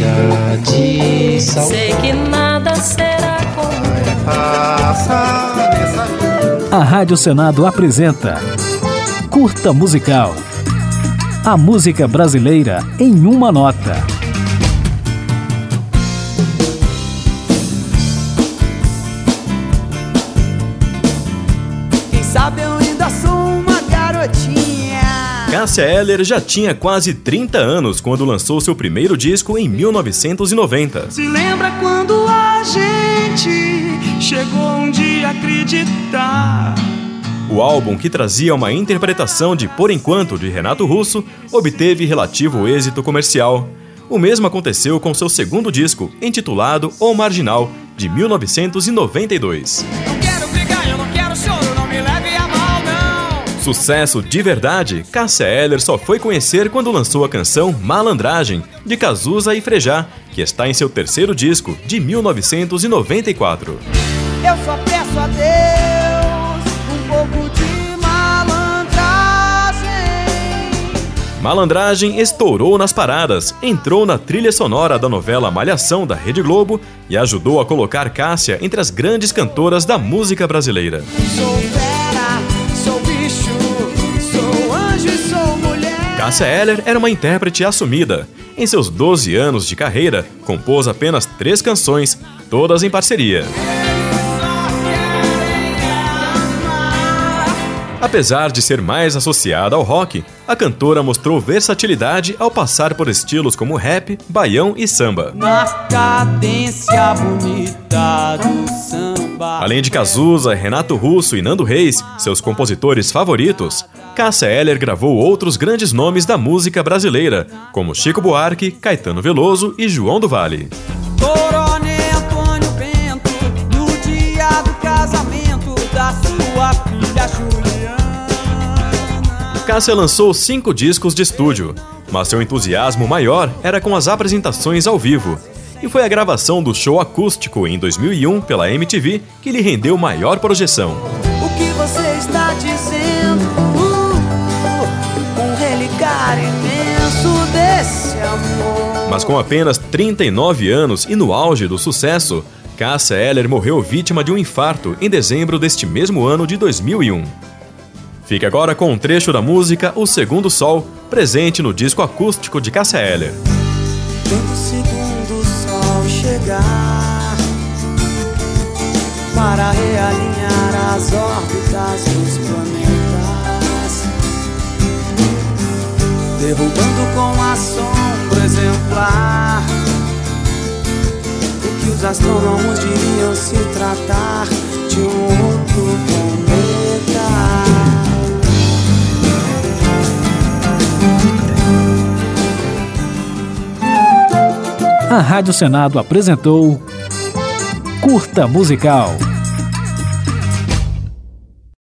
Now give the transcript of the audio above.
chega de sal. Sei que nada será como A Rádio Senado apresenta Curta Musical. A música brasileira em uma nota. Cássia Eller já tinha quase 30 anos quando lançou seu primeiro disco em 1990. Se lembra quando a gente chegou um dia a acreditar? O álbum, que trazia uma interpretação de Por Enquanto de Renato Russo, obteve relativo êxito comercial. O mesmo aconteceu com seu segundo disco, intitulado O Marginal, de 1992. Não quero brigar, eu não quero choro, Sucesso de verdade, Cássia Eller só foi conhecer quando lançou a canção Malandragem, de Cazuza e Frejá, que está em seu terceiro disco, de 1994. Eu só peço a Deus um pouco de malandragem. Malandragem estourou nas paradas, entrou na trilha sonora da novela Malhação da Rede Globo e ajudou a colocar Cássia entre as grandes cantoras da música brasileira. Sou Cássia Eller era uma intérprete assumida. Em seus 12 anos de carreira, compôs apenas três canções, todas em parceria. Apesar de ser mais associada ao rock, a cantora mostrou versatilidade ao passar por estilos como rap, baião e samba. Samba. Além de Cazuza, Renato Russo e Nando Reis, seus compositores favoritos, Cássia Eller gravou outros grandes nomes da música brasileira, como Chico Buarque, Caetano Veloso e João do Vale. Coronel Antônio Bento, no dia do casamento da sua filha Juliana. Cássia lançou cinco discos de estúdio, mas seu entusiasmo maior era com as apresentações ao vivo. E foi a gravação do show acústico em 2001 pela MTV que lhe rendeu maior projeção. O que você está dizendo? Com apenas 39 anos e no auge do sucesso, Cássia Eller morreu vítima de um infarto em dezembro deste mesmo ano de 2001. Fique agora com um trecho da música O Segundo Sol, presente no disco acústico de Cássia Eller. Quando o segundo sol chegar para realinhar as órbitas dos planetas, derrubando com a sombra exemplar o que os astrônomos diriam se tratar de um outro planeta. A Rádio Senado apresentou Curta Musical.